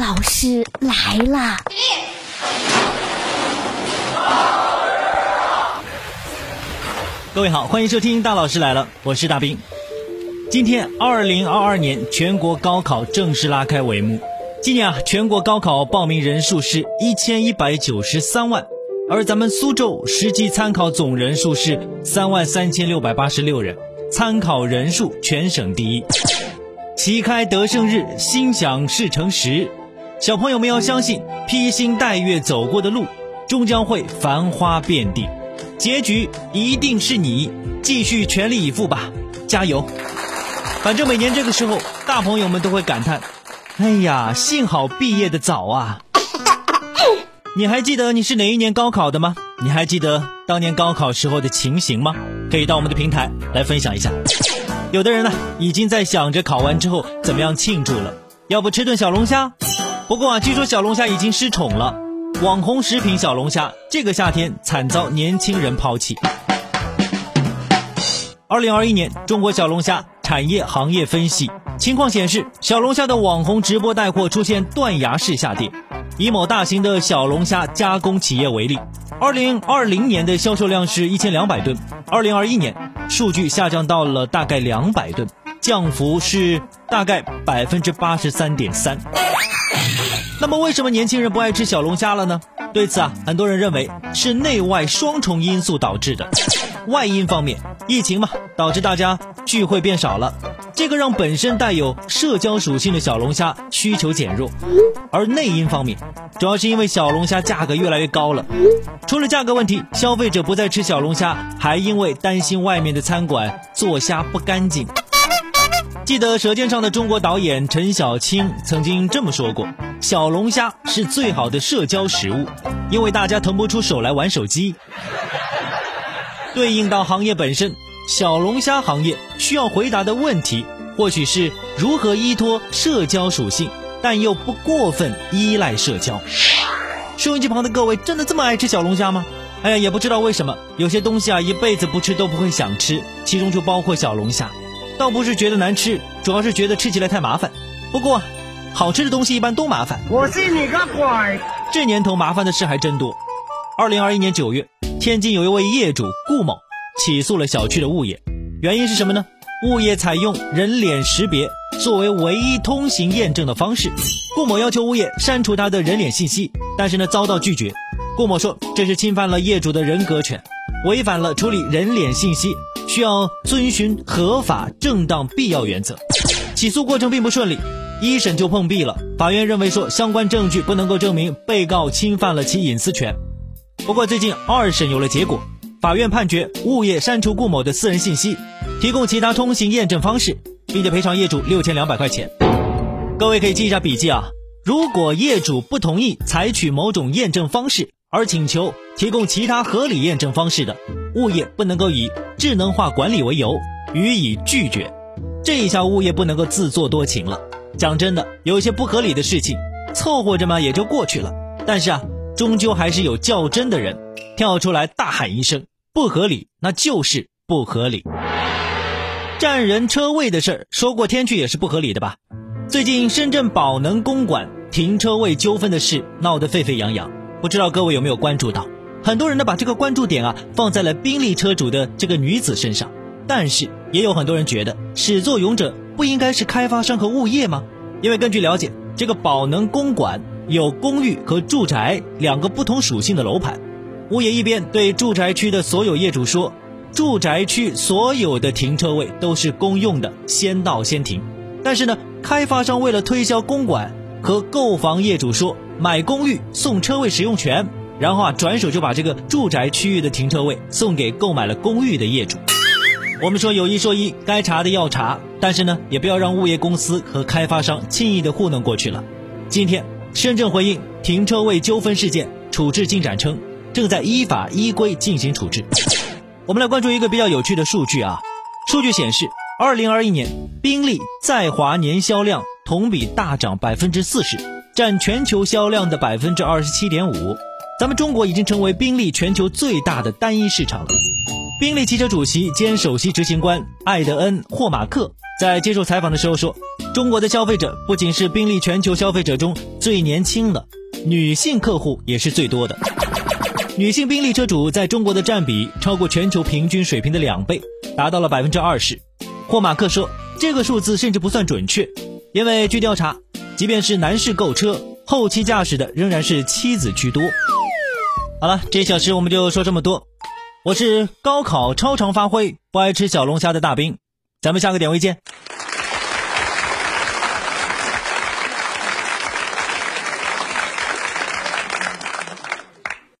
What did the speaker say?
老师来了！各位好，欢迎收听《大老师来了》，我是大兵。今天，二零二二年全国高考正式拉开帷幕。今年啊，全国高考报名人数是一千一百九十三万，而咱们苏州实际参考总人数是三万三千六百八十六人，参考人数全省第一。旗开得胜日，心想事成时。小朋友们要相信，披星戴月走过的路，终将会繁花遍地。结局一定是你，继续全力以赴吧，加油！反正每年这个时候，大朋友们都会感叹：“哎呀，幸好毕业的早啊！”你还记得你是哪一年高考的吗？你还记得当年高考时候的情形吗？可以到我们的平台来分享一下。有的人呢，已经在想着考完之后怎么样庆祝了，要不吃顿小龙虾？不过啊，据说小龙虾已经失宠了。网红食品小龙虾，这个夏天惨遭年轻人抛弃。二零二一年中国小龙虾产业行业分析情况显示，小龙虾的网红直播带货出现断崖式下跌。以某大型的小龙虾加工企业为例，二零二零年的销售量是一千两百吨，二零二一年数据下降到了大概两百吨，降幅是大概百分之八十三点三。那么为什么年轻人不爱吃小龙虾了呢？对此啊，很多人认为是内外双重因素导致的。外因方面，疫情嘛，导致大家聚会变少了，这个让本身带有社交属性的小龙虾需求减弱。而内因方面，主要是因为小龙虾价格越来越高了。除了价格问题，消费者不再吃小龙虾，还因为担心外面的餐馆做虾不干净。记得《舌尖上的中国》导演陈小青曾经这么说过：“小龙虾是最好的社交食物，因为大家腾不出手来玩手机。”对应到行业本身，小龙虾行业需要回答的问题，或许是如何依托社交属性，但又不过分依赖社交。收音机旁的各位，真的这么爱吃小龙虾吗？哎呀，也不知道为什么，有些东西啊，一辈子不吃都不会想吃，其中就包括小龙虾。倒不是觉得难吃，主要是觉得吃起来太麻烦。不过，好吃的东西一般都麻烦。我信你个鬼！这年头麻烦的事还真多。二零二一年九月，天津有一位业主顾某起诉了小区的物业，原因是什么呢？物业采用人脸识别作为唯一通行验证的方式，顾某要求物业删除他的人脸信息，但是呢遭到拒绝。顾某说这是侵犯了业主的人格权，违反了处理人脸信息。需要遵循合法、正当、必要原则。起诉过程并不顺利，一审就碰壁了。法院认为说，相关证据不能够证明被告侵犯了其隐私权。不过最近二审有了结果，法院判决物业删除顾某的私人信息，提供其他通行验证方式，并且赔偿业主六千两百块钱。各位可以记一下笔记啊，如果业主不同意采取某种验证方式，而请求提供其他合理验证方式的。物业不能够以智能化管理为由予以拒绝，这一下物业不能够自作多情了。讲真的，有些不合理的事情，凑合着嘛也就过去了。但是啊，终究还是有较真的人跳出来大喊一声不合理，那就是不合理。占人车位的事儿说过天去也是不合理的吧？最近深圳宝能公馆停车位纠纷的事闹得沸沸扬扬，不知道各位有没有关注到？很多人呢把这个关注点啊放在了宾利车主的这个女子身上，但是也有很多人觉得始作俑者不应该是开发商和物业吗？因为根据了解，这个宝能公馆有公寓和住宅两个不同属性的楼盘，物业一边对住宅区的所有业主说，住宅区所有的停车位都是公用的，先到先停。但是呢，开发商为了推销公馆，和购房业主说买公寓送车位使用权。然后啊，转手就把这个住宅区域的停车位送给购买了公寓的业主。我们说有一说一，该查的要查，但是呢，也不要让物业公司和开发商轻易的糊弄过去了。今天，深圳回应停车位纠纷事件处置进展称，正在依法依规进行处置。我们来关注一个比较有趣的数据啊，数据显示，二零二一年宾利在华年销量同比大涨百分之四十，占全球销量的百分之二十七点五。咱们中国已经成为宾利全球最大的单一市场了。宾利汽车主席兼首席执行官艾德恩·霍马克在接受采访的时候说：“中国的消费者不仅是宾利全球消费者中最年轻的，女性客户也是最多的。”女性宾利车主在中国的占比超过全球平均水平的两倍，达到了百分之二十。霍马克说，这个数字甚至不算准确，因为据调查，即便是男士购车，后期驾驶的仍然是妻子居多。好了，这一小时我们就说这么多。我是高考超常发挥、不爱吃小龙虾的大兵，咱们下个点位见。